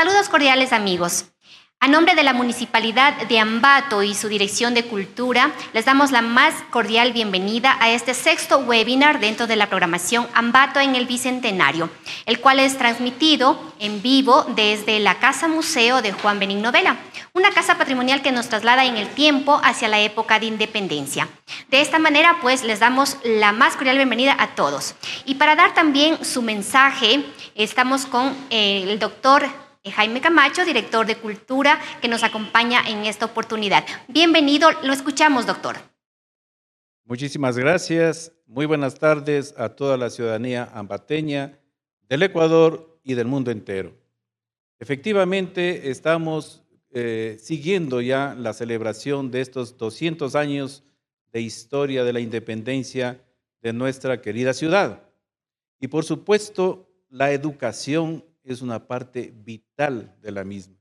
Saludos cordiales amigos. A nombre de la Municipalidad de Ambato y su Dirección de Cultura, les damos la más cordial bienvenida a este sexto webinar dentro de la programación Ambato en el Bicentenario, el cual es transmitido en vivo desde la Casa Museo de Juan Benigno Vela, una casa patrimonial que nos traslada en el tiempo hacia la época de independencia. De esta manera, pues, les damos la más cordial bienvenida a todos. Y para dar también su mensaje, estamos con eh, el doctor Jaime Camacho, director de Cultura, que nos acompaña en esta oportunidad. Bienvenido, lo escuchamos, doctor. Muchísimas gracias. Muy buenas tardes a toda la ciudadanía ambateña del Ecuador y del mundo entero. Efectivamente, estamos eh, siguiendo ya la celebración de estos 200 años de historia de la independencia de nuestra querida ciudad. Y por supuesto, la educación es una parte vital de la misma,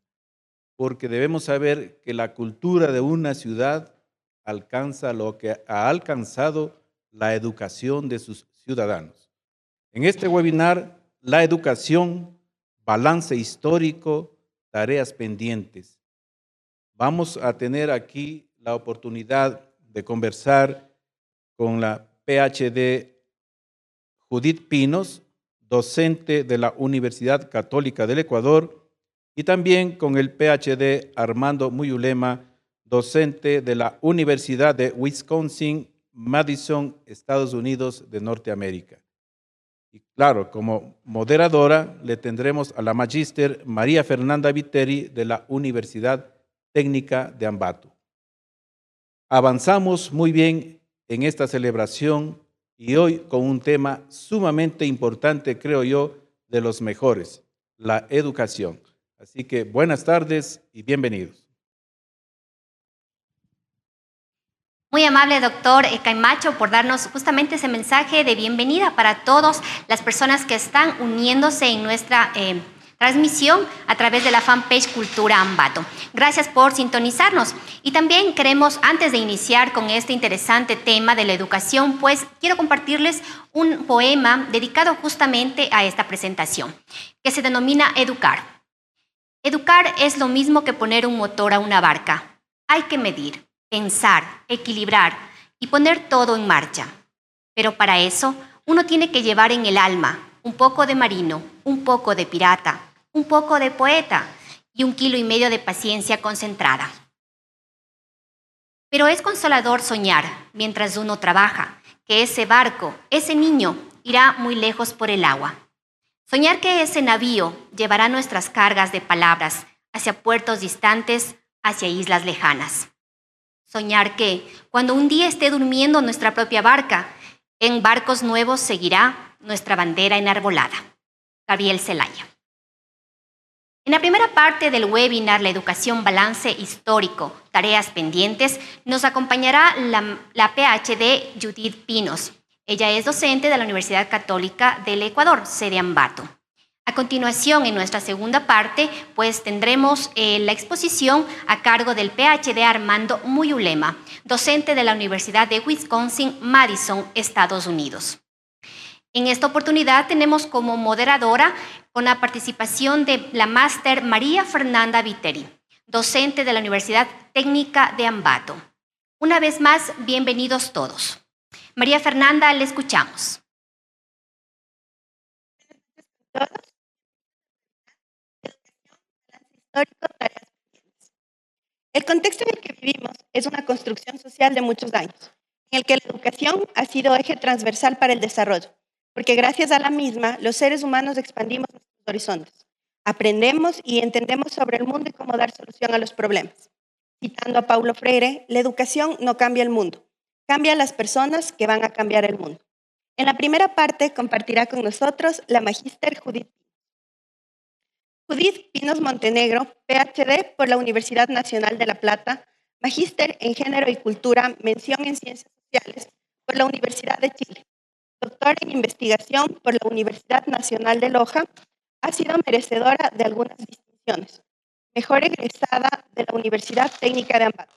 porque debemos saber que la cultura de una ciudad alcanza lo que ha alcanzado la educación de sus ciudadanos. En este webinar, la educación, balance histórico, tareas pendientes. Vamos a tener aquí la oportunidad de conversar con la PhD Judith Pinos, docente de la Universidad Católica del Ecuador, y también con el PhD Armando Muyulema, docente de la Universidad de Wisconsin, Madison, Estados Unidos de Norteamérica. Y claro, como moderadora le tendremos a la magíster María Fernanda Viteri de la Universidad Técnica de Ambato. Avanzamos muy bien en esta celebración y hoy con un tema sumamente importante, creo yo, de los mejores, la educación. Así que buenas tardes y bienvenidos. Muy amable doctor Caimacho por darnos justamente ese mensaje de bienvenida para todas las personas que están uniéndose en nuestra eh, transmisión a través de la fanpage Cultura Ambato. Gracias por sintonizarnos. Y también queremos, antes de iniciar con este interesante tema de la educación, pues quiero compartirles un poema dedicado justamente a esta presentación, que se denomina Educar. Educar es lo mismo que poner un motor a una barca. Hay que medir, pensar, equilibrar y poner todo en marcha. Pero para eso uno tiene que llevar en el alma un poco de marino, un poco de pirata, un poco de poeta y un kilo y medio de paciencia concentrada. Pero es consolador soñar, mientras uno trabaja, que ese barco, ese niño, irá muy lejos por el agua. Soñar que ese navío llevará nuestras cargas de palabras hacia puertos distantes, hacia islas lejanas. Soñar que, cuando un día esté durmiendo nuestra propia barca, en barcos nuevos seguirá nuestra bandera enarbolada. Gabriel Celaya. En la primera parte del webinar, la educación balance histórico, tareas pendientes, nos acompañará la, PhD Judith Pinos. Ella es docente de la Universidad Católica del Ecuador, sede Ambato. A continuación, en nuestra segunda parte, pues tendremos eh, la exposición a cargo del PhD Armando Muyulema, docente de la Universidad de Wisconsin, Madison, Estados Unidos. En esta oportunidad tenemos como moderadora con la participación de la máster María Fernanda Viteri, docente de la Universidad Técnica de Ambato. Una vez más, bienvenidos todos. María Fernanda, le escuchamos. El contexto en el que vivimos es una construcción social de muchos años, en el que la educación ha sido eje transversal para el desarrollo porque gracias a la misma los seres humanos expandimos nuestros horizontes, aprendemos y entendemos sobre el mundo y cómo dar solución a los problemas. Citando a Paulo Freire, la educación no cambia el mundo, cambia a las personas que van a cambiar el mundo. En la primera parte compartirá con nosotros la magíster Judith Judith Pinos Montenegro, PhD por la Universidad Nacional de La Plata, magíster en Género y Cultura, mención en Ciencias Sociales por la Universidad de Chile doctora en investigación por la Universidad Nacional de Loja, ha sido merecedora de algunas distinciones. Mejor egresada de la Universidad Técnica de Ambato.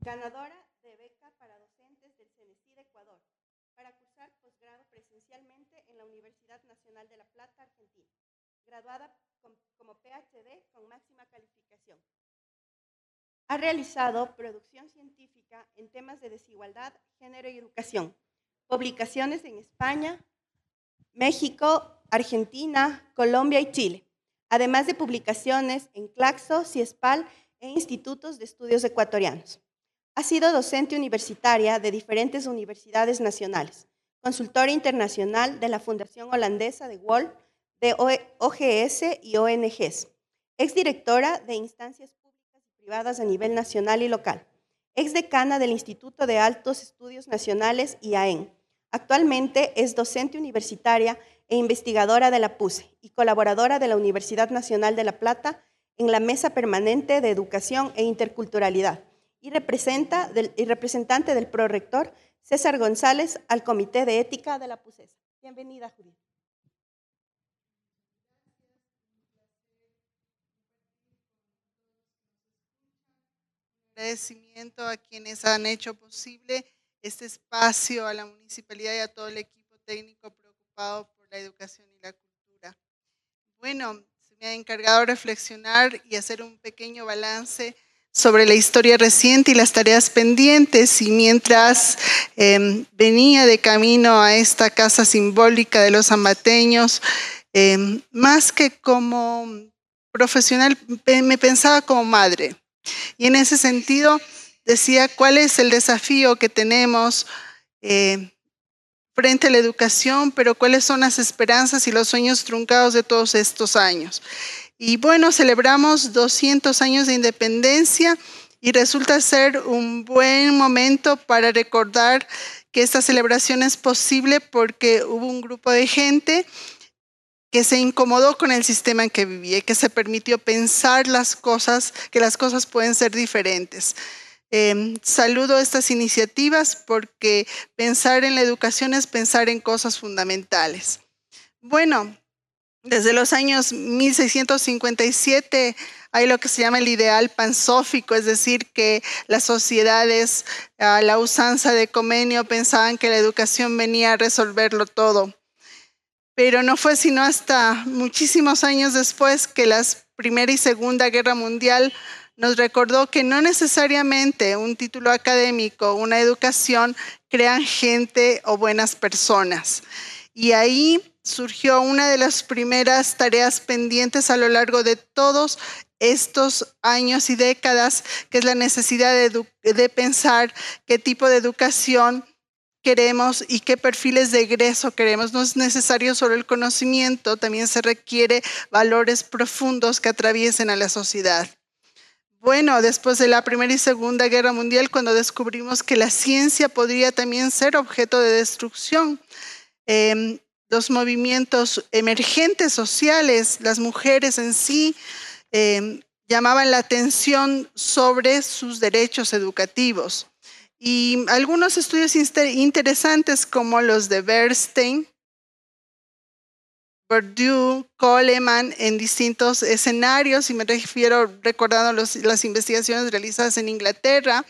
ganadora presencialmente en la Universidad Nacional de La Plata, Argentina, graduada como PhD con máxima calificación. Ha realizado producción científica en temas de desigualdad, género y educación, publicaciones en España, México, Argentina, Colombia y Chile, además de publicaciones en Claxo, CIESPAL e institutos de estudios ecuatorianos. Ha sido docente universitaria de diferentes universidades nacionales, consultora internacional de la Fundación Holandesa de Wall, de OGS y ONGs, exdirectora de instancias públicas y privadas a nivel nacional y local, exdecana del Instituto de Altos Estudios Nacionales IAEN. Actualmente es docente universitaria e investigadora de la PUSE y colaboradora de la Universidad Nacional de La Plata en la Mesa Permanente de Educación e Interculturalidad y, representa y representante del prorector César González al Comité de Ética de la PUSESA. Bienvenida, Judith. agradecimiento a quienes han hecho posible este espacio, a la municipalidad y a todo el equipo técnico preocupado por la educación y la cultura. Bueno, se me ha encargado reflexionar y hacer un pequeño balance sobre la historia reciente y las tareas pendientes. Y mientras em, venía de camino a esta casa simbólica de los amateños, em, más que como profesional, me pensaba como madre. Y en ese sentido decía, ¿cuál es el desafío que tenemos eh, frente a la educación, pero cuáles son las esperanzas y los sueños truncados de todos estos años? Y bueno, celebramos 200 años de independencia y resulta ser un buen momento para recordar que esta celebración es posible porque hubo un grupo de gente que se incomodó con el sistema en que vivía que se permitió pensar las cosas, que las cosas pueden ser diferentes. Em, saludo estas iniciativas porque pensar en la educación es pensar en cosas fundamentales. Bueno, desde los años 1657 hay lo que se llama el ideal pansófico, es decir, que las sociedades a la usanza de Comenio pensaban que la educación venía a resolverlo todo pero no fue sino hasta muchísimos años después que la Primera y Segunda Guerra Mundial nos recordó que no necesariamente un título académico, una educación, crean gente o buenas personas. Y ahí surgió una de las primeras tareas pendientes a lo largo de todos estos años y décadas, que es la necesidad de, de pensar qué tipo de educación queremos y qué perfiles de egreso queremos. No es necesario solo el conocimiento, también se requiere valores profundos que atraviesen a la sociedad. Bueno, después de la Primera y Segunda Guerra Mundial, cuando descubrimos que la ciencia podría también ser objeto de destrucción, em, los movimientos emergentes sociales, las mujeres en sí, em, llamaban la atención sobre sus derechos educativos. Y algunos estudios interesantes como los de Bernstein, Purdue, Coleman en distintos escenarios, y me refiero recordando las investigaciones realizadas en Inglaterra,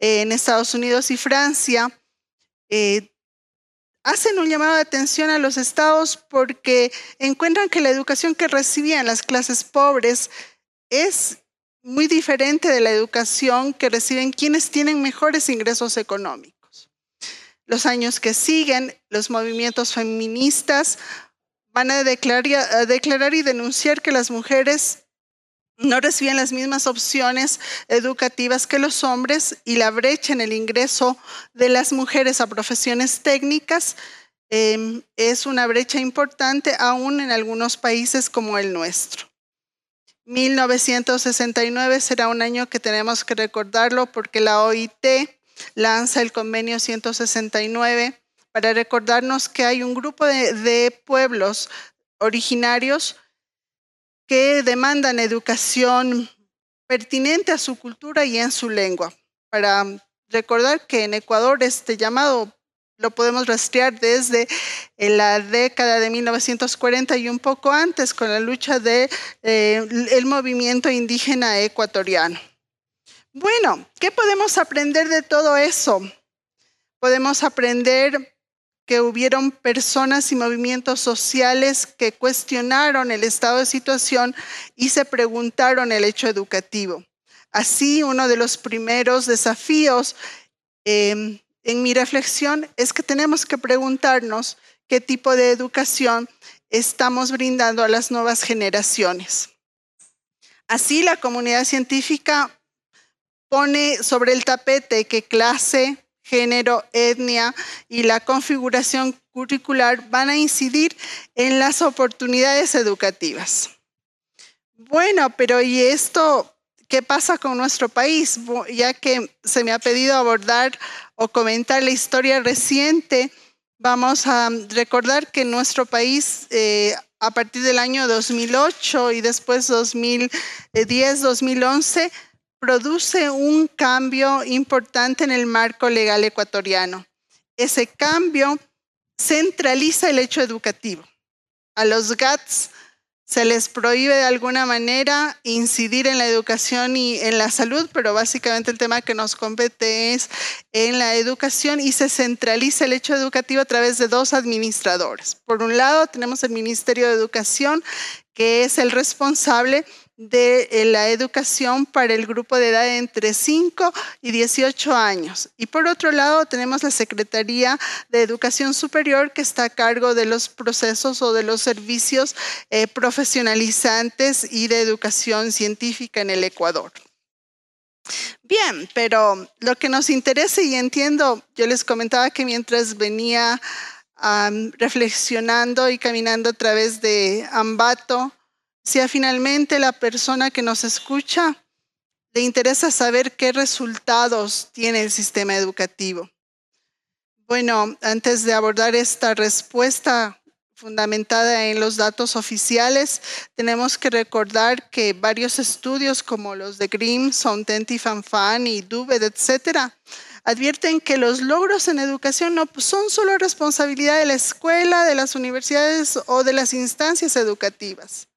en Estados Unidos y Francia, eh, hacen un llamado de atención a los estados porque encuentran que la educación que recibían las clases pobres es muy diferente de la educación que reciben quienes tienen mejores ingresos económicos. Los años que siguen, los movimientos feministas van a declarar, y denunciar que las mujeres no reciben las mismas opciones educativas que los hombres y la brecha en el ingreso de las mujeres a profesiones técnicas em, es una brecha importante aún en algunos países como el nuestro. 1969 será un año que tenemos que recordarlo porque la OIT lanza el convenio 169 para recordarnos que hay un grupo de, pueblos originarios que demandan educación pertinente a su cultura y en su lengua. Para recordar que en Ecuador este llamado lo podemos rastrear desde eh, la década de 1940 y un poco antes con la lucha del de, eh, movimiento indígena ecuatoriano. Bueno, ¿qué podemos aprender de todo eso? Podemos aprender que hubieron personas y movimientos sociales que cuestionaron el estado de situación y se preguntaron el hecho educativo. Así, uno de los primeros desafíos em, en mi reflexión es que tenemos que preguntarnos qué tipo de educación estamos brindando a las nuevas generaciones. Así, la comunidad científica pone sobre el tapete que clase, género, etnia y la configuración curricular van a incidir en las oportunidades educativas. Bueno, pero ¿y esto qué pasa con nuestro país? Ya que se me ha pedido abordar o comentar la historia reciente, vamos a recordar que nuestro país eh, a partir del año 2008 y después 2010, 2011, produce un cambio importante en el marco legal ecuatoriano. Ese cambio centraliza el hecho educativo. A los GATS se les prohíbe de alguna manera incidir en la educación y en la salud, pero básicamente el tema que nos compete es en la educación y se centraliza el hecho educativo a través de dos administradores. Por un lado, tenemos el Ministerio de Educación, que es el responsable de eh, la educación para el grupo de edad entre 5 y 18 años. Y por otro lado, tenemos la Secretaría de Educación Superior que está a cargo de los procesos o de los servicios eh, profesionalizantes y de educación científica en el Ecuador. Bien, pero lo que nos interesa y entiendo, yo les comentaba que mientras venía reflexionando y caminando a través de Ambato, si finalmente la persona que nos escucha le interesa saber qué resultados tiene el sistema educativo. Bueno, antes de abordar esta respuesta fundamentada en los datos oficiales, tenemos que recordar que varios estudios como los de Grimm, Sontenti, Fanfan y Dubed, etcétera, advierten que los logros en educación no son solo responsabilidad de la escuela, de las universidades o de las instancias educativas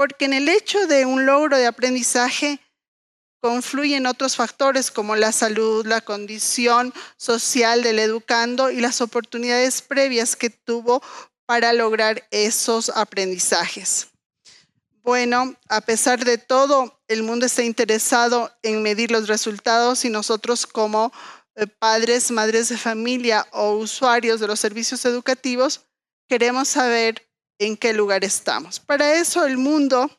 porque en el hecho de un logro de aprendizaje confluyen otros factores como la salud, la condición social del educando y las oportunidades previas que tuvo para lograr esos aprendizajes. Bueno, a pesar de todo, el mundo está interesado en medir los resultados y nosotros como eh, padres, madres de familia o usuarios de los servicios educativos queremos saber en qué lugar estamos. Para eso el mundo,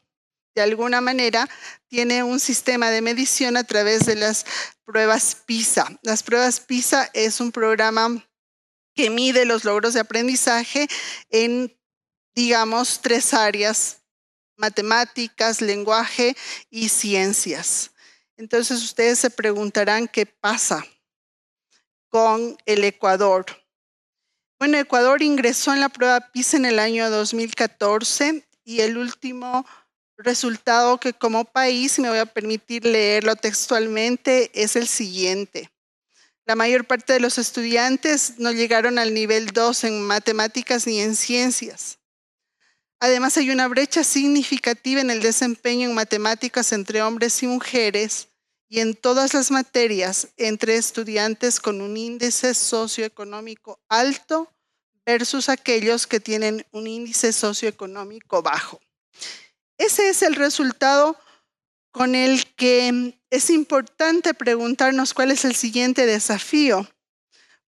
de alguna manera, tiene un sistema de medición a través de las pruebas PISA. Las pruebas PISA es un programa que mide los logros de aprendizaje en, digamos, tres áreas, matemáticas, lenguaje y ciencias. Entonces ustedes se preguntarán qué pasa con el Ecuador. Bueno, Ecuador ingresó en la prueba PISA en el año 2014 y el último resultado que como país, me voy a permitir leerlo textualmente, es el siguiente. La mayor parte de los estudiantes no llegaron al nivel 2 en matemáticas ni en ciencias. Además, hay una brecha significativa en el desempeño en matemáticas entre hombres y mujeres y en todas las materias entre estudiantes con un índice socioeconómico alto versus aquellos que tienen un índice socioeconómico bajo. Ese es el resultado con el que es importante preguntarnos cuál es el siguiente desafío,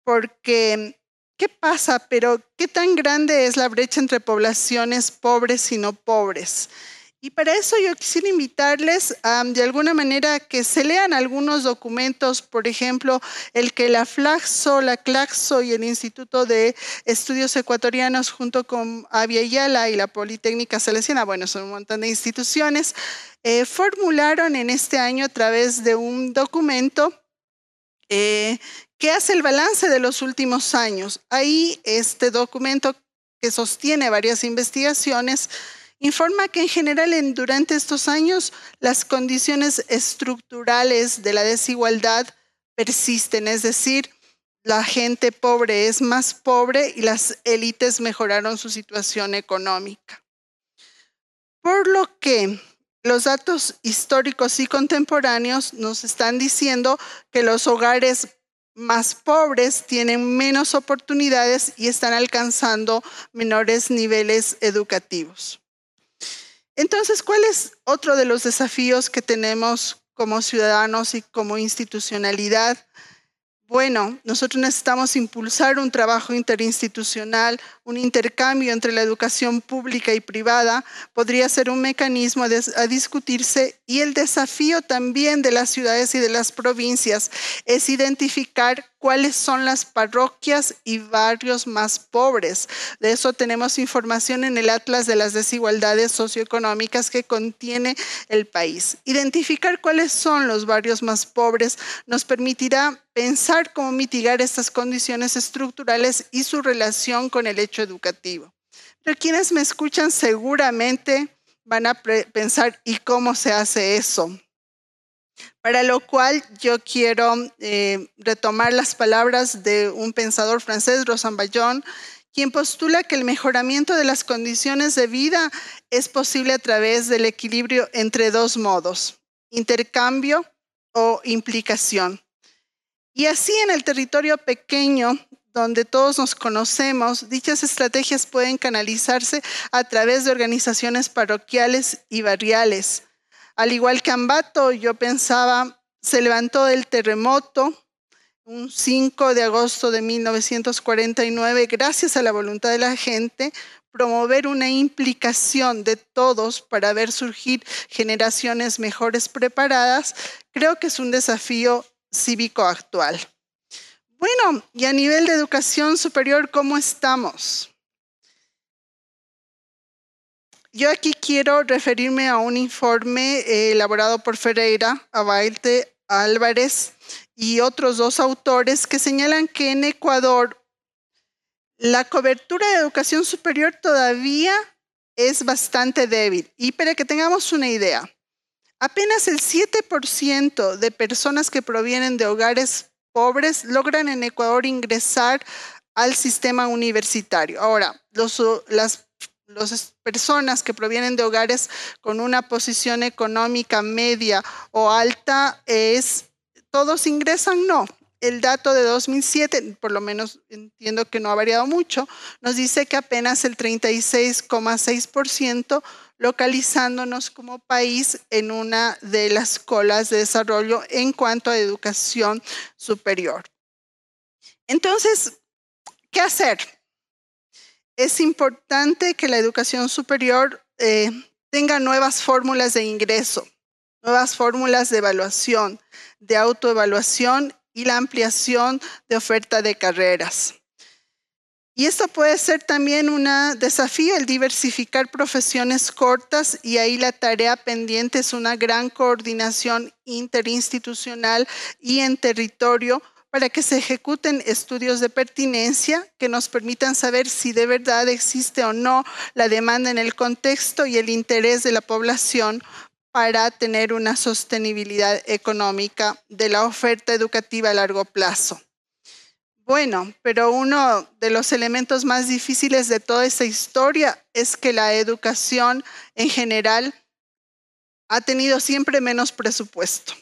porque ¿qué pasa? Pero ¿qué tan grande es la brecha entre poblaciones pobres y no pobres? Y para eso yo quisiera invitarles de alguna manera que se lean algunos documentos, por ejemplo, el que la Flaxo, la Claxo y el Instituto de Estudios Ecuatorianos junto con Avia y la Politécnica Salesiana, bueno, son un montón de instituciones, eh, formularon en este año a través de un documento eh, que hace el balance de los últimos años. Ahí este documento que sostiene varias investigaciones, informa que en general en, durante estos años las condiciones estructurales de la desigualdad persisten, es decir, la gente pobre es más pobre y las élites mejoraron su situación económica. Por lo que los datos históricos y contemporáneos nos están diciendo que los hogares más pobres tienen menos oportunidades y están alcanzando menores niveles educativos. Entonces, ¿cuál es otro de los desafíos que tenemos como ciudadanos y como institucionalidad? Bueno, nosotros necesitamos impulsar un trabajo interinstitucional, un intercambio entre la educación pública y privada, podría ser un mecanismo a discutirse y el desafío también de las ciudades y de las provincias es identificar cuáles son las parroquias y barrios más pobres. De eso tenemos información en el Atlas de las Desigualdades Socioeconómicas que contiene el país. Identificar cuáles son los barrios más pobres nos permitirá pensar cómo mitigar estas condiciones estructurales y su relación con el hecho educativo. Pero quienes me escuchan seguramente van a pensar, ¿y cómo se hace eso? Para lo cual yo quiero eh, retomar las palabras de un pensador francés, Rosan Bayon, quien postula que el mejoramiento de las condiciones de vida es posible a través del equilibrio entre dos modos, intercambio o implicación. Y así en el territorio pequeño, donde todos nos conocemos, dichas estrategias pueden canalizarse a través de organizaciones parroquiales y barriales al igual que Ambato, yo pensaba, se levantó el terremoto un 5 de agosto de 1949, gracias a la voluntad de la gente, promover una implicación de todos para ver surgir generaciones mejores preparadas, creo que es un desafío cívico actual. Bueno, y a nivel de educación superior, ¿cómo estamos? Yo aquí quiero referirme a un informe eh, elaborado por Ferreira, Abailte, Álvarez y otros dos autores que señalan que en Ecuador la cobertura de educación superior todavía es bastante débil. Y para que tengamos una idea, apenas el 7% de personas que provienen de hogares pobres logran en Ecuador ingresar al sistema universitario. Ahora, los, las las personas que provienen de hogares con una posición económica media o alta es, ¿todos ingresan? No. El dato de 2007, por lo menos entiendo que no ha variado mucho, nos dice que apenas el 36,6% localizándonos como país en una de las colas de desarrollo en cuanto a educación superior. Entonces, ¿qué hacer? Es importante que la educación superior eh, tenga nuevas fórmulas de ingreso, nuevas fórmulas de evaluación, de autoevaluación y la ampliación de oferta de carreras. Y esto puede ser también un desafío, el diversificar profesiones cortas y ahí la tarea pendiente es una gran coordinación interinstitucional y en territorio para que se ejecuten estudios de pertinencia que nos permitan saber si de verdad existe o no la demanda en el contexto y el interés de la población para tener una sostenibilidad económica de la oferta educativa a largo plazo. Bueno, pero uno de los elementos más difíciles de toda esta historia es que la educación en general ha tenido siempre menos presupuesto.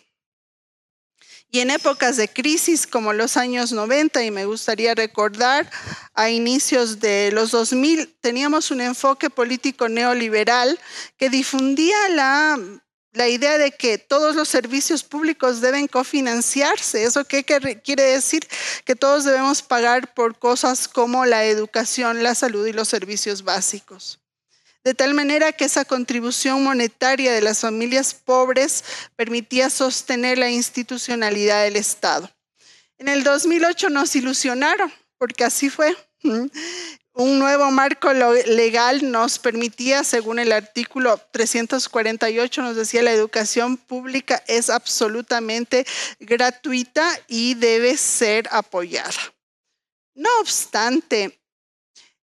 Y en épocas de crisis como los años 90, y me gustaría recordar, a inicios de los 2000, teníamos un enfoque político neoliberal que difundía la, la idea de que todos los servicios públicos deben cofinanciarse. ¿Eso qué quiere decir? Que todos debemos pagar por cosas como la educación, la salud y los servicios básicos de tal manera que esa contribución monetaria de las familias pobres permitía sostener la institucionalidad del Estado. En el 2008 nos ilusionaron, porque así fue. Un nuevo marco legal nos permitía, según el artículo 348, nos decía la educación pública es absolutamente gratuita y debe ser apoyada. No obstante,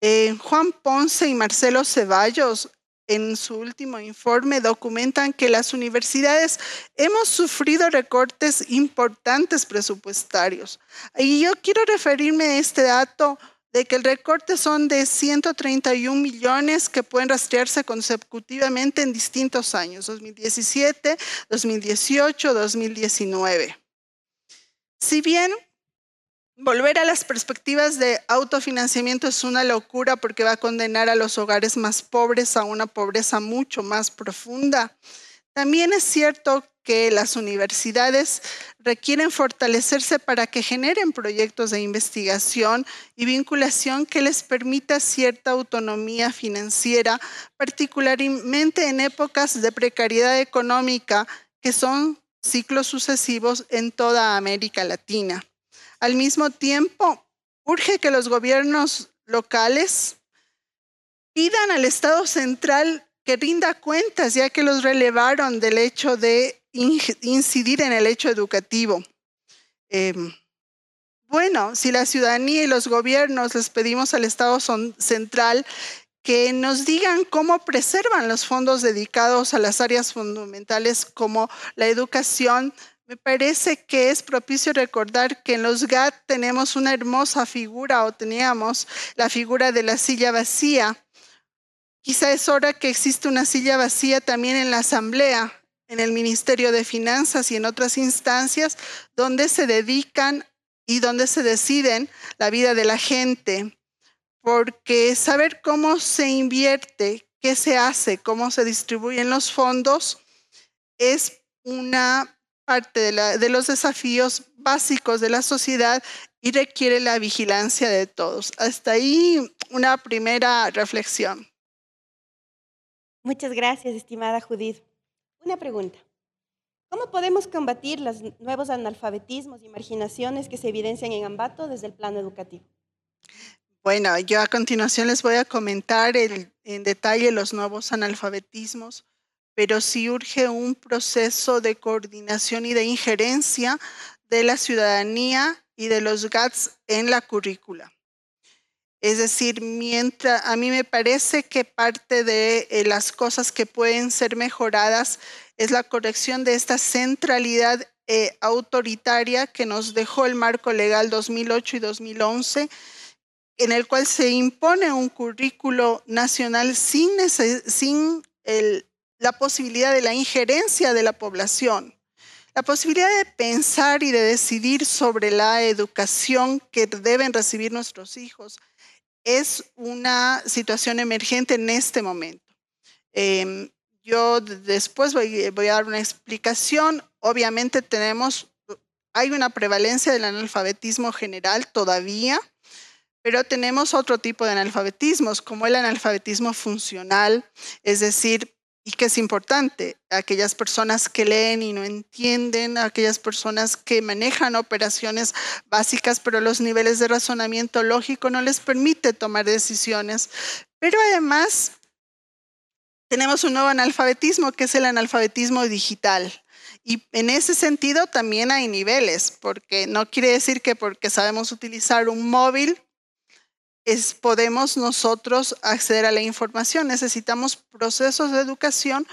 eh, Juan Ponce y Marcelo Ceballos en su último informe documentan que las universidades hemos sufrido recortes importantes presupuestarios. Y yo quiero referirme a este dato de que el recorte son de 131 millones que pueden rastrearse consecutivamente en distintos años, 2017, 2018, 2019. Si bien volver a las perspectivas de autofinanciamiento es una locura porque va a condenar a los hogares más pobres a una pobreza mucho más profunda, también es cierto que las universidades requieren fortalecerse para que generen proyectos de investigación y vinculación que les permita cierta autonomía financiera, particularmente en épocas de precariedad económica que son ciclos sucesivos en toda América Latina. Al mismo tiempo, urge que los gobiernos locales pidan al Estado central que rinda cuentas, ya que los relevaron del hecho de incidir en el hecho educativo. Em, bueno, si la ciudadanía y los gobiernos les pedimos al Estado central que nos digan cómo preservan los fondos dedicados a las áreas fundamentales como la educación, me parece que es propicio recordar que en los GAT tenemos una hermosa figura o teníamos la figura de la silla vacía. Quizá es hora que existe una silla vacía también en la Asamblea, en el Ministerio de Finanzas y en otras instancias donde se dedican y donde se deciden la vida de la gente. Porque saber cómo se invierte, qué se hace, cómo se distribuyen los fondos, es una parte de, de los desafíos básicos de la sociedad y requiere la vigilancia de todos. Hasta ahí una primera reflexión. Muchas gracias, estimada Judith. Una pregunta. ¿Cómo podemos combatir los nuevos analfabetismos y marginaciones que se evidencian en Ambato desde el plano educativo? Bueno, yo a continuación les voy a comentar en detalle los nuevos analfabetismos, pero sí urge un proceso de coordinación y de injerencia de la ciudadanía y de los GATS en la currícula. Es decir, mientras a mí me parece que parte de eh, las cosas que pueden ser mejoradas es la corrección de esta centralidad eh, autoritaria que nos dejó el marco legal 2008 y 2011, en el cual se impone un currículo nacional sin, sin la posibilidad de la injerencia de la población la posibilidad de pensar y de decidir sobre la educación que deben recibir nuestros hijos, es una situación emergente en este momento. Em, yo después voy, a dar una explicación. Obviamente tenemos, hay una prevalencia del analfabetismo general todavía, pero tenemos otro tipo de analfabetismos, como el analfabetismo funcional, es decir, y que es importante, aquellas personas que leen y no entienden, aquellas personas que manejan operaciones básicas, pero los niveles de razonamiento lógico no les permite tomar decisiones. Pero además tenemos un nuevo analfabetismo, que es el analfabetismo digital. Y en ese sentido también hay niveles, porque no quiere decir que porque sabemos utilizar un móvil podemos nosotros acceder a la información. Necesitamos procesos de educación,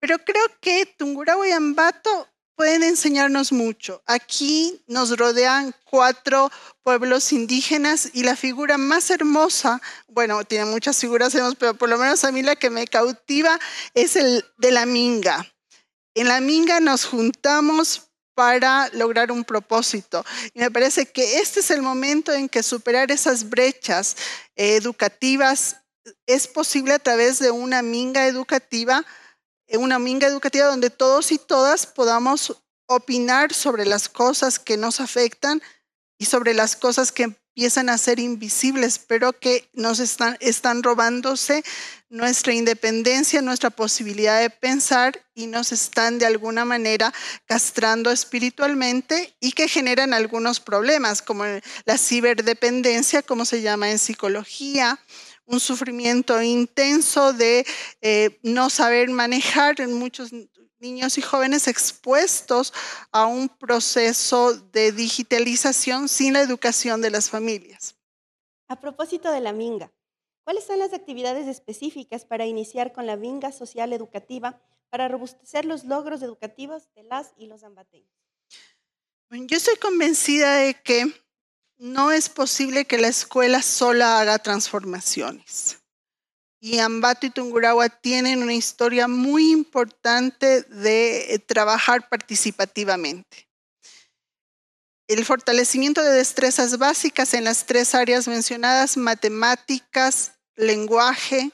pero creo que Tungurahua y Ambato pueden enseñarnos mucho. Aquí nos rodean cuatro pueblos indígenas y la figura más hermosa, bueno, tiene muchas figuras pero por lo menos a mí la que me cautiva es el de la minga. En la minga nos juntamos para lograr un propósito. Y me parece que este es el momento en que superar esas brechas eh, educativas es posible a través de una minga educativa, eh, una minga educativa donde todos y todas podamos opinar sobre las cosas que nos afectan y sobre las cosas que empiezan a ser invisibles, pero que nos están, robándose nuestra independencia, nuestra posibilidad de pensar y nos están de alguna manera castrando espiritualmente y que generan algunos problemas, como la ciberdependencia, como se llama en psicología, un sufrimiento intenso de eh, no saber manejar en muchos niños y jóvenes expuestos a un proceso de digitalización sin la educación de las familias. A propósito de la minga, ¿cuáles son las actividades específicas para iniciar con la minga social educativa para robustecer los logros educativos de las y los ambateños? Yo estoy convencida de que no es posible que la escuela sola haga transformaciones. Y Ambato y Tungurahua tienen una historia muy importante de eh, trabajar participativamente. El fortalecimiento de destrezas básicas en las tres áreas mencionadas, matemáticas, lenguaje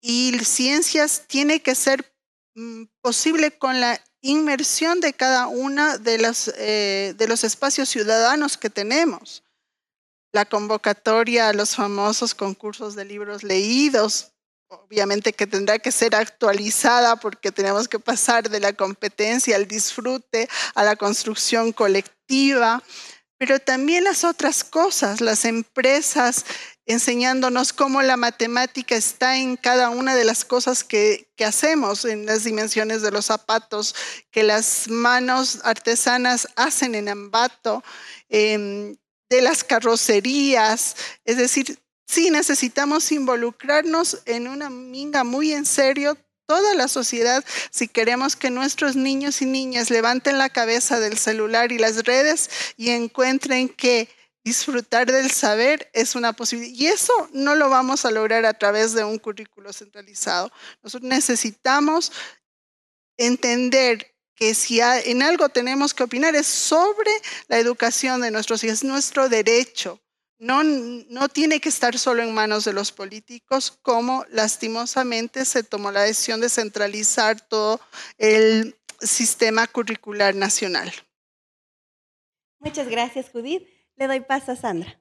y ciencias, tiene que ser mm, posible con la inmersión de cada uno eh, de los espacios ciudadanos que tenemos. La convocatoria a los famosos concursos de libros leídos, obviamente que tendrá que ser actualizada porque tenemos que pasar de la competencia al disfrute, a la construcción colectiva, pero también las otras cosas, las empresas enseñándonos cómo la matemática está en cada una de las cosas que, hacemos, en las dimensiones de los zapatos, que las manos artesanas hacen en Ambato, em, de las carrocerías, es decir, sí necesitamos involucrarnos en una minga muy en serio toda la sociedad si queremos que nuestros niños y niñas levanten la cabeza del celular y las redes y encuentren que disfrutar del saber es una posibilidad. Y eso no lo vamos a lograr a través de un currículo centralizado. Nosotros necesitamos entender que si en algo tenemos que opinar es sobre la educación de nuestros hijos, es nuestro derecho. No, no tiene que estar solo en manos de los políticos, como lastimosamente se tomó la decisión de centralizar todo el sistema curricular nacional. Muchas gracias, Judith. Le doy paso a Sandra.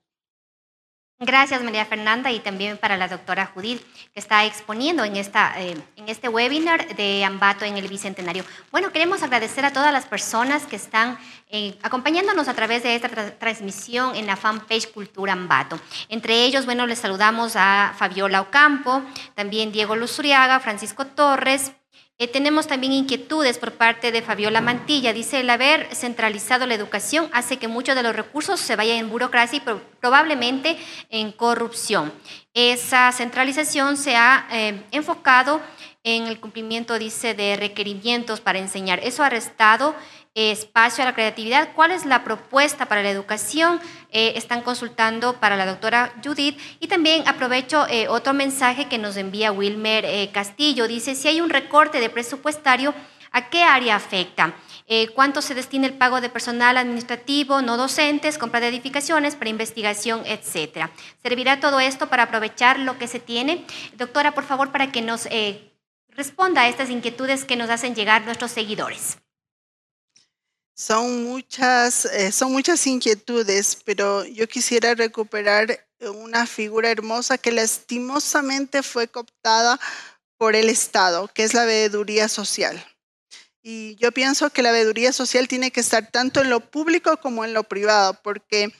Gracias, María Fernanda, y también para la doctora Judith, que está exponiendo en, esta, eh, en este webinar de Ambato en el Bicentenario. Bueno, queremos agradecer a todas las personas que están eh, acompañándonos a través de esta transmisión en la fanpage Cultura Ambato. Entre ellos, bueno, les saludamos a Fabiola Ocampo, también Diego Luzuriaga, Francisco Torres, eh, tenemos también inquietudes por parte de Fabiola Mantilla. Dice, el haber centralizado la educación hace que muchos de los recursos se vayan en burocracia y probablemente en corrupción. Esa centralización se ha eh, enfocado en el cumplimiento, dice, de requerimientos para enseñar. Eso ha restado espacio a la creatividad. ¿Cuál es la propuesta para la educación? Eh, están consultando para la doctora Judith. Y también aprovecho eh, otro mensaje que nos envía Wilmer eh, Castillo. Dice, si hay un recorte de presupuestario, ¿a qué área afecta? ¿Cuánto se destina el pago de personal administrativo, no docentes, compra de edificaciones, para investigación, etcétera? ¿Servirá todo esto para aprovechar lo que se tiene? Doctora, por favor, para que nos responda a estas inquietudes que nos hacen llegar nuestros seguidores. Son muchas, eh, son muchas inquietudes, pero yo quisiera recuperar una figura hermosa que lastimosamente fue cooptada por el Estado, que es la veeduría social. Y yo pienso que la veeduría social tiene que estar tanto en lo público como en lo privado, porque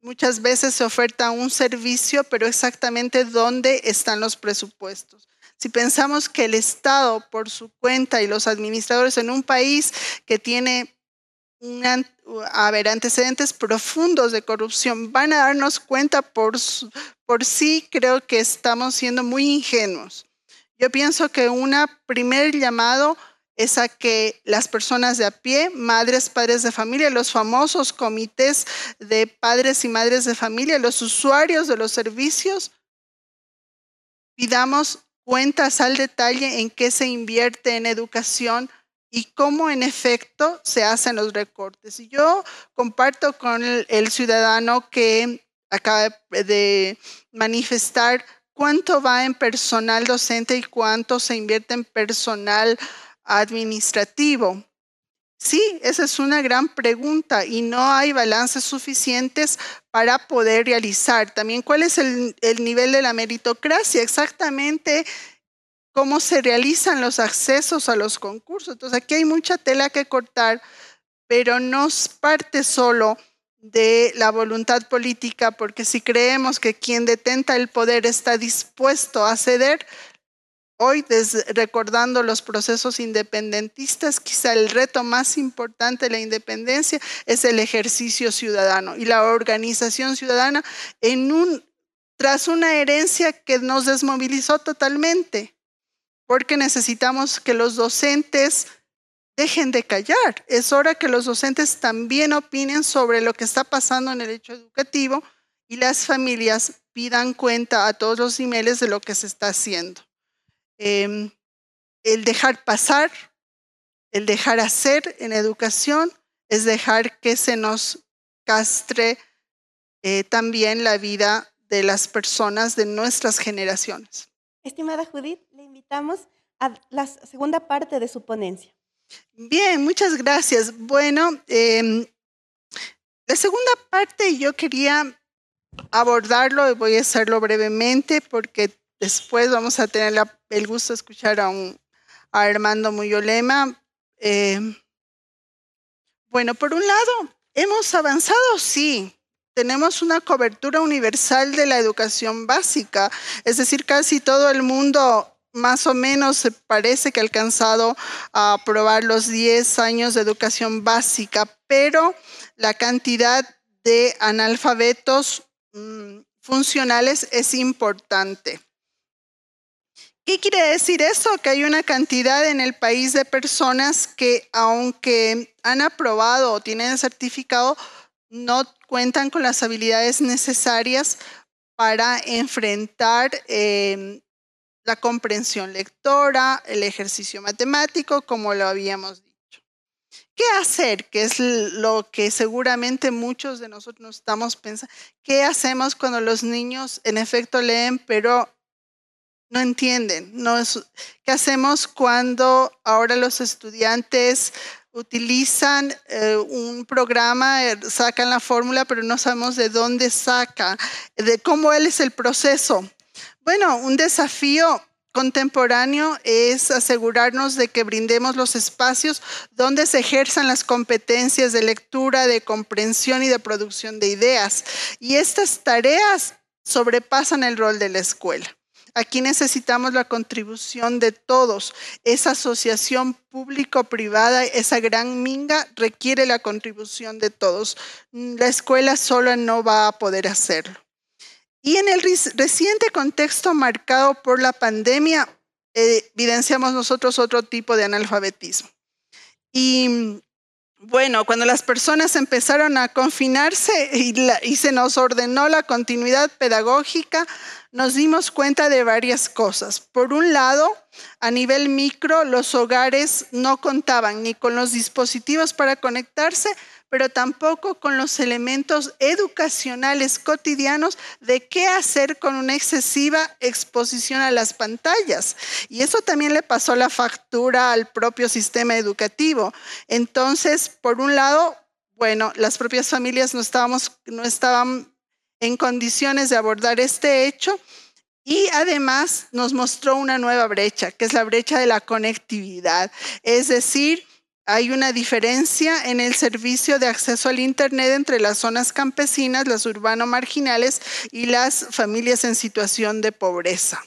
muchas veces se oferta un servicio, pero exactamente dónde están los presupuestos. Si pensamos que el Estado por su cuenta y los administradores en un país que tiene a ver, antecedentes profundos de corrupción, van a darnos cuenta por, por sí, creo que estamos siendo muy ingenuos. Yo pienso que un primer llamado es a que las personas de a pie, madres, padres de familia, los famosos comités de padres y madres de familia, los usuarios de los servicios, pidamos cuentas al detalle en qué se invierte en educación, y cómo en efecto se hacen los recortes. Y yo comparto con el, ciudadano que acaba de manifestar cuánto va en personal docente y cuánto se invierte en personal administrativo. Sí, esa es una gran pregunta y no hay balances suficientes para poder realizar. También, ¿cuál es el, el nivel de la meritocracia? Exactamente cómo se realizan los accesos a los concursos. Entonces, aquí hay mucha tela que cortar, pero no parte solo de la voluntad política, porque si creemos que quien detenta el poder está dispuesto a ceder, hoy recordando los procesos independentistas, quizá el reto más importante de la independencia es el ejercicio ciudadano y la organización ciudadana en un, tras una herencia que nos desmovilizó totalmente porque necesitamos que los docentes dejen de callar. Es hora que los docentes también opinen sobre lo que está pasando en el hecho educativo y las familias pidan cuenta a todos los niveles de lo que se está haciendo. Em, el dejar pasar, el dejar hacer en educación es dejar que se nos castre eh, también la vida de las personas de nuestras generaciones. Estimada Judith, le invitamos a la segunda parte de su ponencia. Bien, muchas gracias. Bueno, em, la segunda parte yo quería abordarlo y voy a hacerlo brevemente porque después vamos a tener el gusto de escuchar a, un, a Armando Muyolema. Em, bueno, por un lado, hemos avanzado, sí. Tenemos una cobertura universal de la educación básica, es decir, casi todo el mundo más o menos parece que ha alcanzado a aprobar los 10 años de educación básica, pero la cantidad de analfabetos mm, funcionales es importante. ¿Qué quiere decir eso? Que hay una cantidad en el país de personas que aunque han aprobado o tienen certificado, no cuentan con las habilidades necesarias para enfrentar eh, la comprensión lectora, el ejercicio matemático, como lo habíamos dicho. ¿Qué hacer? Que es lo que seguramente muchos de nosotros estamos pensando. ¿Qué hacemos cuando los niños en efecto leen, pero no entienden? ¿Qué hacemos cuando ahora los estudiantes utilizan eh, un programa, sacan la fórmula, pero no sabemos de dónde saca, de cómo él es el proceso? Bueno, un desafío contemporáneo es asegurarnos de que brindemos los espacios donde se ejerzan las competencias de lectura, de comprensión y de producción de ideas. Y estas tareas sobrepasan el rol de la escuela. Aquí necesitamos la contribución de todos. Esa asociación público-privada, esa gran minga, requiere la contribución de todos. La escuela sola no va a poder hacerlo. Y en el reciente contexto marcado por la pandemia, eh, evidenciamos nosotros otro tipo de analfabetismo. Y bueno, cuando las personas empezaron a confinarse y, se nos ordenó la continuidad pedagógica, nos dimos cuenta de varias cosas. Por un lado, a nivel micro, los hogares no contaban ni con los dispositivos para conectarse, pero tampoco con los elementos educacionales cotidianos de qué hacer con una excesiva exposición a las pantallas. Y eso también le pasó la factura al propio sistema educativo. Entonces, por un lado, bueno, las propias familias no, estábamos, no estaban en condiciones de abordar este hecho. Y además nos mostró una nueva brecha, que es la brecha de la conectividad. Es decir, hay una diferencia en el servicio de acceso al Internet entre las zonas campesinas, las urbano marginales y las familias en situación de pobreza.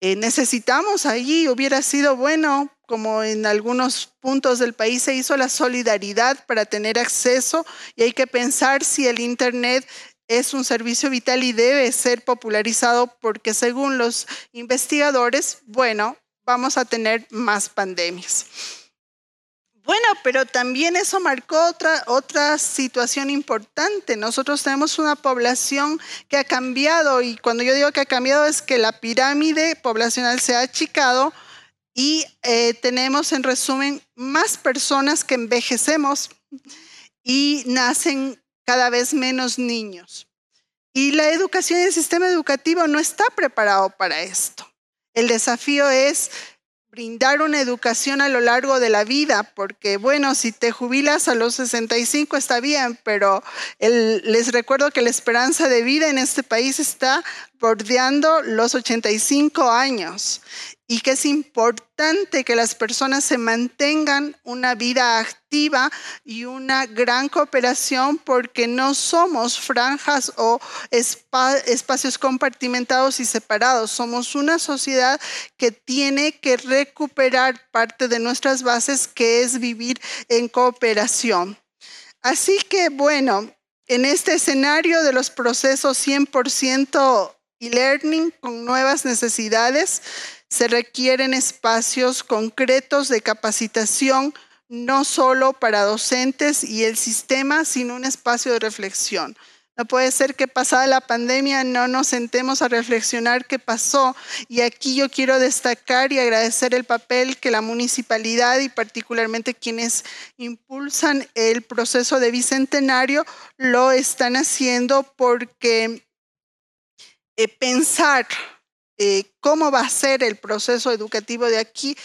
Eh, necesitamos allí, hubiera sido bueno, como en algunos puntos del país se hizo la solidaridad para tener acceso y hay que pensar si el Internet es un servicio vital y debe ser popularizado porque según los investigadores, bueno, vamos a tener más pandemias. Bueno, pero también eso marcó otra, otra situación importante. Nosotros tenemos una población que ha cambiado y cuando yo digo que ha cambiado es que la pirámide poblacional se ha achicado y eh, tenemos en resumen más personas que envejecemos y nacen cada vez menos niños. Y la educación y el sistema educativo no está preparado para esto. El desafío es brindar una educación a lo largo de la vida, porque bueno, si te jubilas a los 65 está bien, pero les recuerdo que la esperanza de vida en este país está bordeando los 85 años y que es importante que las personas se mantengan una vida activa y una gran cooperación porque no somos franjas o espacios compartimentados y separados. Somos una sociedad que tiene que recuperar parte de nuestras bases, que es vivir en cooperación. Así que bueno, en este escenario de los procesos 100% e-learning con nuevas necesidades, se requieren espacios concretos de capacitación, no solo para docentes y el sistema, sino un espacio de reflexión. No puede ser que pasada la pandemia no nos sentemos a reflexionar qué pasó. Y aquí yo quiero destacar y agradecer el papel que la municipalidad y particularmente quienes impulsan el proceso de bicentenario lo están haciendo porque eh, pensar eh, cómo va a ser el proceso educativo de aquí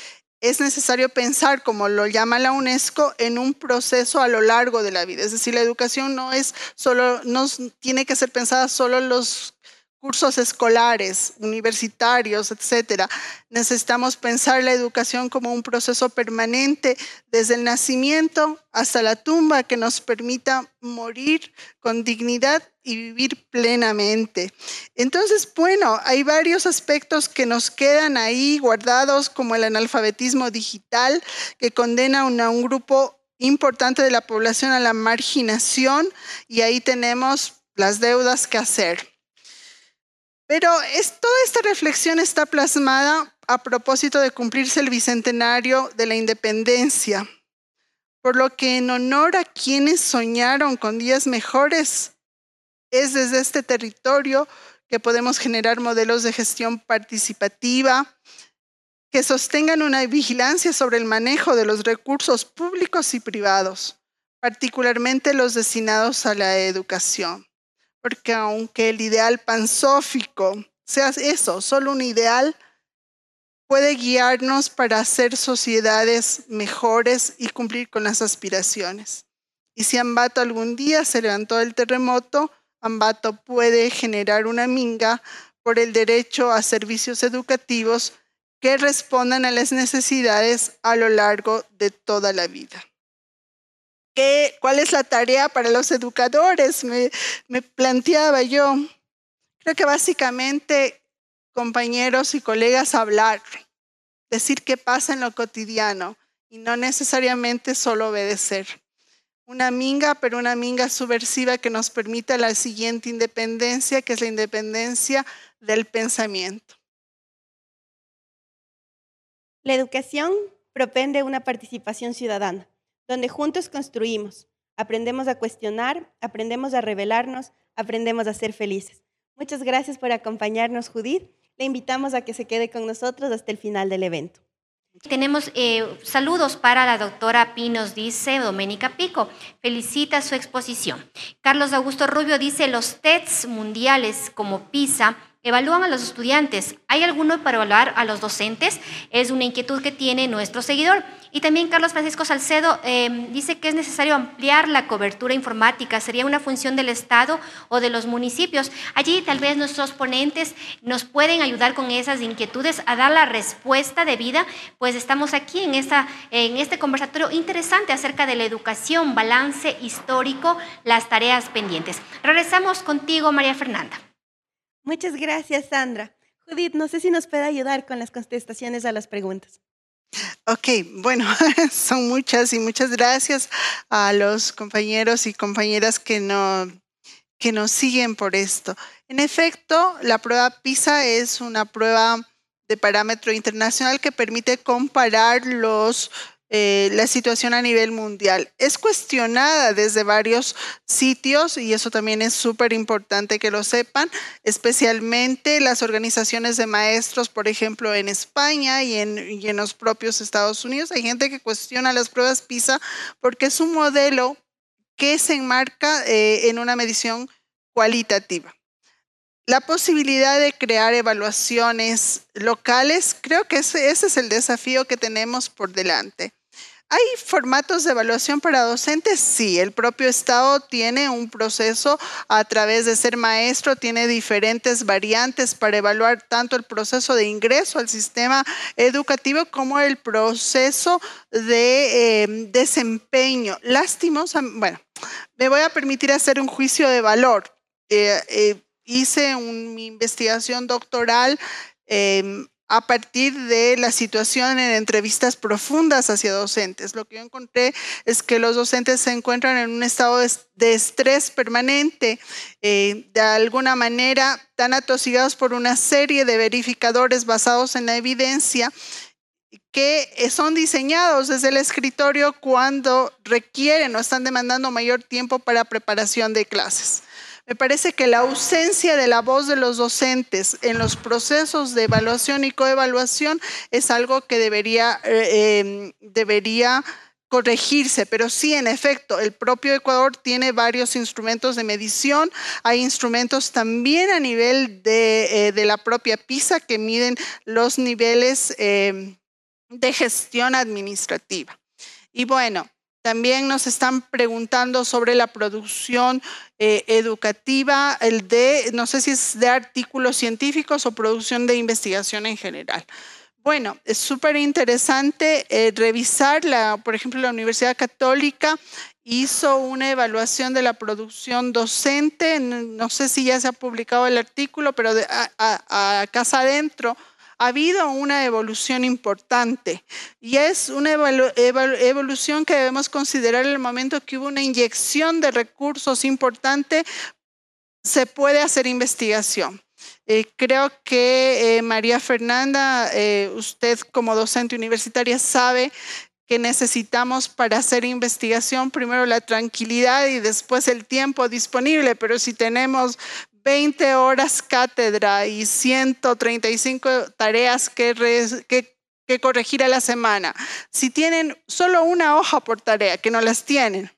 es necesario pensar, como lo llama la UNESCO, en un proceso a lo largo de la vida. Es decir, la educación no es solo, no tiene que ser pensada solo los cursos escolares, universitarios, etcétera. Necesitamos pensar la educación como un proceso permanente desde el nacimiento hasta la tumba que nos permita morir con dignidad y vivir plenamente. Entonces, bueno, hay varios aspectos que nos quedan ahí guardados, como el analfabetismo digital, que condena a un grupo importante de la población a la marginación, y ahí tenemos las deudas que hacer. Pero toda esta reflexión está plasmada a propósito de cumplirse el bicentenario de la independencia, por lo que en honor a quienes soñaron con días mejores, es desde este territorio que podemos generar modelos de gestión participativa que sostengan una vigilancia sobre el manejo de los recursos públicos y privados, particularmente los destinados a la educación porque aunque el ideal pansófico sea eso, solo un ideal, puede guiarnos para hacer sociedades mejores y cumplir con las aspiraciones. Y si Ambato algún día se levantó del terremoto, Ambato puede generar una minga por el derecho a servicios educativos que respondan a las necesidades a lo largo de toda la vida. ¿Cuál es la tarea para los educadores? Me, me planteaba yo. Creo que básicamente, compañeros y colegas, hablar, decir qué pasa en lo cotidiano y no necesariamente solo obedecer. Una minga, pero una minga subversiva que nos permita la siguiente independencia, que es la independencia del pensamiento. La educación propende una participación ciudadana donde juntos construimos, aprendemos a cuestionar, aprendemos a revelarnos, aprendemos a ser felices. Muchas gracias por acompañarnos, Judith. Le invitamos a que se quede con nosotros hasta el final del evento. Tenemos eh, saludos para la doctora Pinos, dice Doménica Pico. Felicita su exposición. Carlos Augusto Rubio dice, los TEDs mundiales como PISA evalúan a los estudiantes. ¿Hay alguno para evaluar a los docentes? Es una inquietud que tiene nuestro seguidor. Y también Carlos Francisco Salcedo em, dice que es necesario ampliar la cobertura informática. ¿Sería una función del Estado o de los municipios? Allí tal vez nuestros ponentes nos pueden ayudar con esas inquietudes a dar la respuesta debida, pues estamos aquí en, esta, en este conversatorio interesante acerca de la educación, balance histórico, las tareas pendientes. Regresamos contigo, María Fernanda. Muchas gracias, Sandra. Judith, no sé si nos puede ayudar con las contestaciones a las preguntas. Ok, bueno, son muchas y muchas gracias a los compañeros y compañeras que, no, que nos siguen por esto. En efecto, la prueba PISA es una prueba de parámetro internacional que permite comparar los eh, la situación a nivel mundial. Es cuestionada desde varios sitios y eso también es súper importante que lo sepan, especialmente las organizaciones de maestros, por ejemplo, en España y en, los propios Estados Unidos. Hay gente que cuestiona las pruebas PISA porque es un modelo que se enmarca eh, en una medición cualitativa. La posibilidad de crear evaluaciones locales, creo que ese, es el desafío que tenemos por delante. ¿Hay formatos de evaluación para docentes? Sí, el propio Estado tiene un proceso a través de ser maestro, tiene diferentes variantes para evaluar tanto el proceso de ingreso al sistema educativo como el proceso de em, desempeño. Lástimos, bueno, me voy a permitir hacer un juicio de valor. Eh, eh, hice mi investigación doctoral em, a partir de la situación en entrevistas profundas hacia docentes. Lo que yo encontré es que los docentes se encuentran en un estado de estrés permanente, eh, de alguna manera tan atosigados por una serie de verificadores basados en la evidencia que son diseñados desde el escritorio cuando requieren o están demandando mayor tiempo para preparación de clases. Me parece que la ausencia de la voz de los docentes en los procesos de evaluación y coevaluación es algo que debería, eh, em, debería corregirse, pero sí, en efecto, el propio Ecuador tiene varios instrumentos de medición. Hay instrumentos también a nivel de, eh, la propia PISA que miden los niveles em, de gestión administrativa. Y bueno, también nos están preguntando sobre la producción eh, educativa, el de, no sé si es de artículos científicos o producción de investigación en general. Bueno, es súper interesante eh, revisar, la, por ejemplo, la Universidad Católica hizo una evaluación de la producción docente, no sé si ya se ha publicado el artículo, pero a casa adentro ha habido una evolución importante y es una evolución que debemos considerar en el momento que hubo una inyección de recursos importante, se puede hacer investigación. Eh, creo que eh, María Fernanda, eh, usted como docente universitaria sabe que necesitamos para hacer investigación, primero la tranquilidad y después el tiempo disponible, pero si tenemos 20 horas cátedra y 135 tareas que, que, corregir a la semana. Si tienen solo una hoja por tarea, que no las tienen,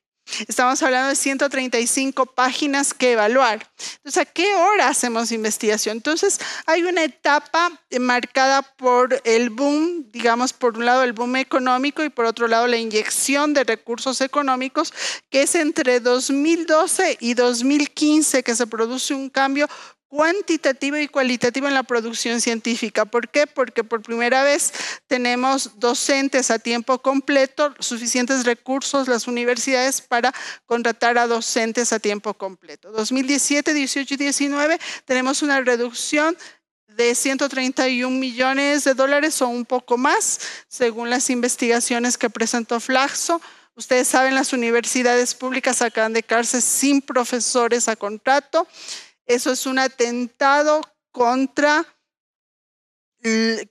Estamos hablando de 135 páginas que evaluar. Entonces, ¿a qué hora hacemos investigación? Entonces, hay una etapa marcada por el boom, digamos, por un lado el boom económico y por otro lado la inyección de recursos económicos, que es entre 2012 y 2015 que se produce un cambio cuantitativo y cualitativo en la producción científica. ¿Por qué? Porque por primera vez tenemos docentes a tiempo completo, suficientes recursos las universidades para contratar a docentes a tiempo completo. 2017, 18 y 19 tenemos una reducción de 131 millones de dólares o un poco más, según las investigaciones que presentó Flaxo. Ustedes saben, las universidades públicas acaban de quedarse sin profesores a contrato. Eso es un atentado contra,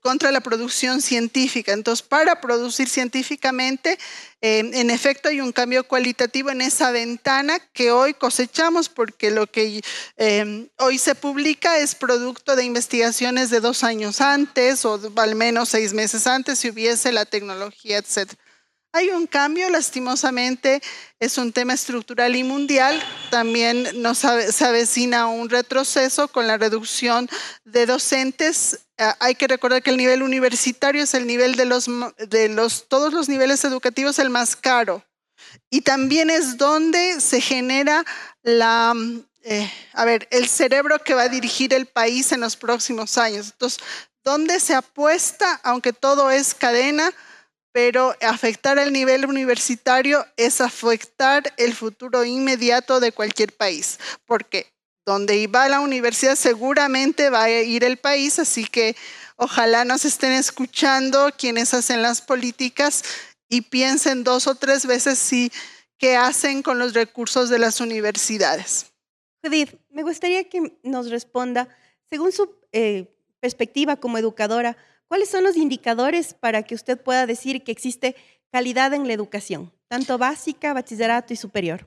contra la producción científica. Entonces, para producir científicamente, eh, en efecto, hay un cambio cualitativo en esa ventana que hoy cosechamos porque lo que eh, hoy se publica es producto de investigaciones de dos años antes o al menos seis meses antes si hubiese la tecnología, etcétera. Hay un cambio, lastimosamente, es un tema estructural y mundial. También nos se avecina un retroceso con la reducción de docentes. Ah, hay que recordar que el nivel universitario es el nivel de los, de los todos los niveles educativos el más caro. Y también es donde se genera la, eh, a ver, el cerebro que va a dirigir el país en los próximos años. Entonces, ¿dónde se apuesta, aunque todo es cadena? Pero afectar al nivel universitario es afectar el futuro inmediato de cualquier país, porque donde va la universidad seguramente va a ir el país, así que ojalá nos estén escuchando quienes hacen las políticas y piensen dos o tres veces si qué hacen con los recursos de las universidades. Judith, me gustaría que nos responda, según su eh, perspectiva como educadora, ¿Cuáles son los indicadores para que usted pueda decir que existe calidad en la educación, tanto básica, bachillerato y superior?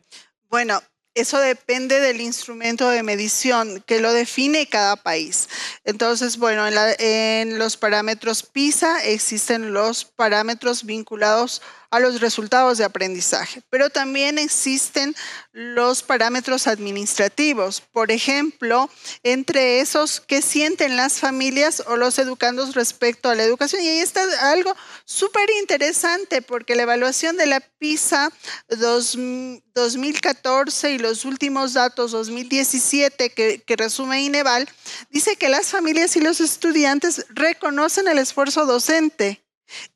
Bueno, eso depende del instrumento de medición que lo define cada país. Entonces, bueno, en, los parámetros PISA existen los parámetros vinculados a los resultados de aprendizaje. Pero también existen los parámetros administrativos, por ejemplo, entre esos que sienten las familias o los educandos respecto a la educación. Y ahí está algo súper interesante porque la evaluación de la PISA 2014 y los últimos datos 2017 que, que resume Ineval, dice que las familias y los estudiantes reconocen el esfuerzo docente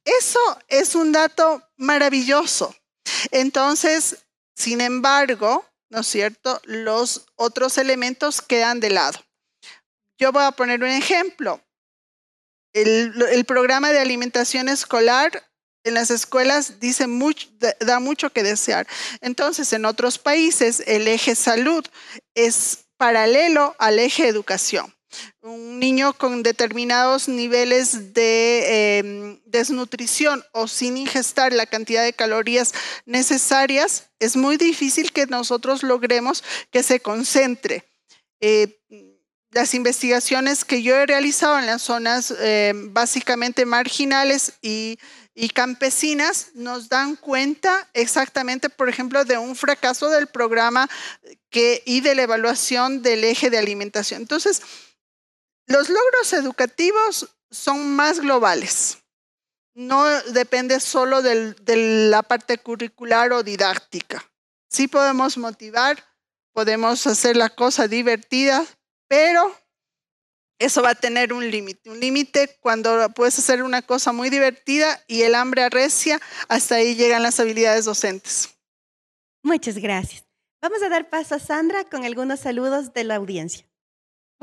eso es un dato maravilloso. Entonces, sin embargo, ¿no es cierto? Los otros elementos quedan de lado. Yo voy a poner un ejemplo. el, programa de alimentación escolar en las escuelas dice da mucho que desear. Entonces, en otros países, el eje salud es paralelo al eje educación. Un niño con determinados niveles de em, desnutrición o sin ingestar la cantidad de calorías necesarias, es muy difícil que nosotros logremos que se concentre. Eh, las investigaciones que yo he realizado en las zonas eh, básicamente marginales y, campesinas nos dan cuenta exactamente, por ejemplo, de un fracaso del programa y de la evaluación del eje de alimentación. Entonces, los logros educativos son más globales. No depende solo de la parte curricular o didáctica. Sí podemos motivar, podemos hacer la cosa divertida, pero eso va a tener un límite, un límite cuando puedes hacer una cosa muy divertida y el hambre arrecia, hasta ahí llegan las habilidades docentes. Muchas gracias. Vamos a dar paso a Sandra con algunos saludos de la audiencia.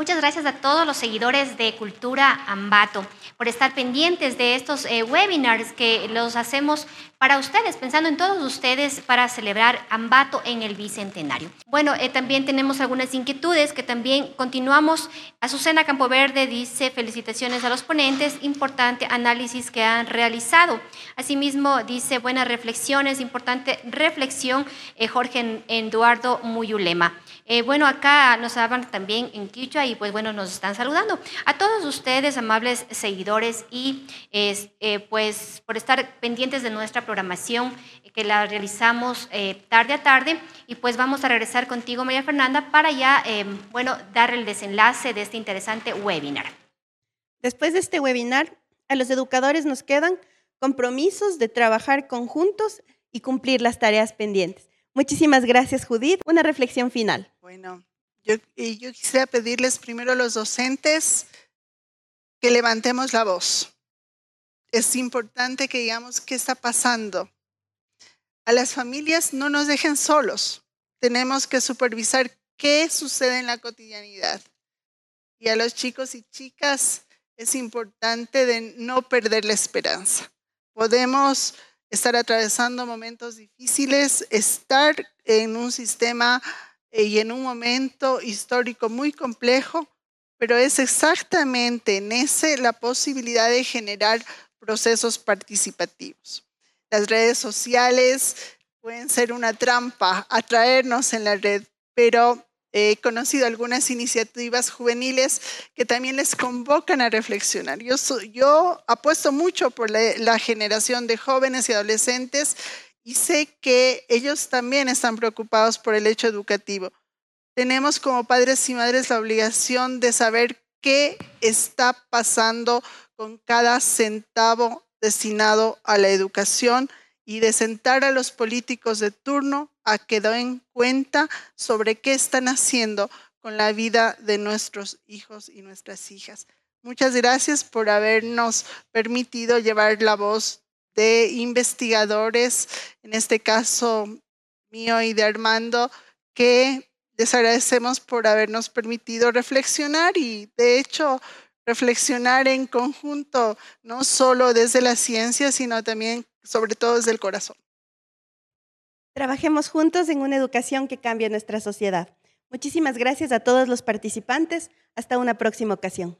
Muchas gracias a todos los seguidores de Cultura Ambato por estar pendientes de estos eh, webinars que los hacemos para ustedes, pensando en todos ustedes para celebrar Ambato en el Bicentenario. Bueno, eh, también tenemos algunas inquietudes que también continuamos. Azucena Campoverde dice felicitaciones a los ponentes, importante análisis que han realizado. Asimismo, dice buenas reflexiones, importante reflexión eh, Jorge Eduardo Muyulema. Eh, bueno, acá nos hablan también en Quichua y pues bueno, nos están saludando. A todos ustedes, amables seguidores, y eh, pues por estar pendientes de nuestra programación eh, que la realizamos tarde a tarde y pues vamos a regresar contigo, María Fernanda, para ya, bueno, dar el desenlace de este interesante webinar. Después de este webinar, a los educadores nos quedan compromisos de trabajar conjuntos y cumplir las tareas pendientes. Muchísimas gracias, Judith. Una reflexión final. Bueno, yo, yo quisiera pedirles primero a los docentes que levantemos la voz. Es importante que digamos qué está pasando. A las familias no nos dejen solos. Tenemos que supervisar qué sucede en la cotidianidad. Y a los chicos y chicas es importante de no perder la esperanza. Podemos estar atravesando momentos difíciles, estar en un sistema y en un momento histórico muy complejo, pero es exactamente en ese la posibilidad de generar procesos participativos. Las redes sociales pueden ser una trampa, atraernos en la red, pero He conocido algunas iniciativas juveniles que también les convocan a reflexionar. Yo, yo apuesto mucho por la, generación de jóvenes y adolescentes y sé que ellos también están preocupados por el hecho educativo. Tenemos como padres y madres la obligación de saber qué está pasando con cada centavo destinado a la educación y de sentar a los políticos de turno a que den cuenta sobre qué están haciendo con la vida de nuestros hijos y nuestras hijas. Muchas gracias por habernos permitido llevar la voz de investigadores, en este caso mío y de Armando, que les agradecemos por habernos permitido reflexionar y de hecho reflexionar en conjunto, no solo desde la ciencia, sino también sobre todo desde el corazón. Trabajemos juntos en una educación que cambie nuestra sociedad. Muchísimas gracias a todos los participantes. Hasta una próxima ocasión.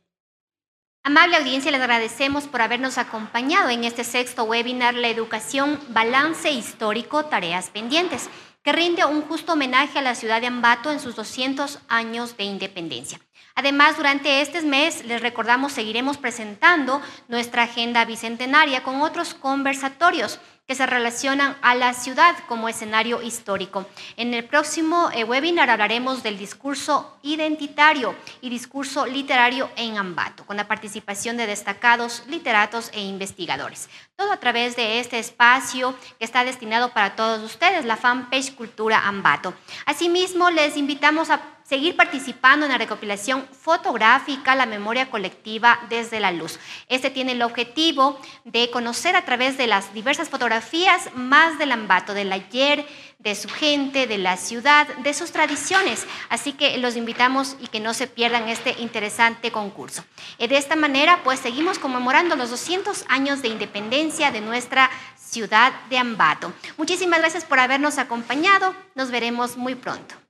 Amable audiencia, les agradecemos por habernos acompañado en este sexto webinar, La Educación, Balance Histórico, Tareas Pendientes, que rinde un justo homenaje a la ciudad de Ambato en sus 200 años de independencia. Además, durante este mes, les recordamos, seguiremos presentando nuestra agenda bicentenaria con otros conversatorios que se relacionan a la ciudad como escenario histórico. En el próximo eh, webinar hablaremos del discurso identitario y discurso literario en Ambato, con la participación de destacados literatos e investigadores. Todo a través de este espacio que está destinado para todos ustedes, la fanpage Cultura Ambato. Asimismo, les invitamos a seguir participando en la recopilación fotográfica, la memoria colectiva desde la luz. Este tiene el objetivo de conocer a través de las diversas fotografías más del Ambato, del ayer, de su gente, de la ciudad, de sus tradiciones. Así que los invitamos y que no se pierdan este interesante concurso. Y de esta manera, pues seguimos conmemorando los 200 años de independencia de nuestra ciudad de Ambato. Muchísimas gracias por habernos acompañado. Nos veremos muy pronto.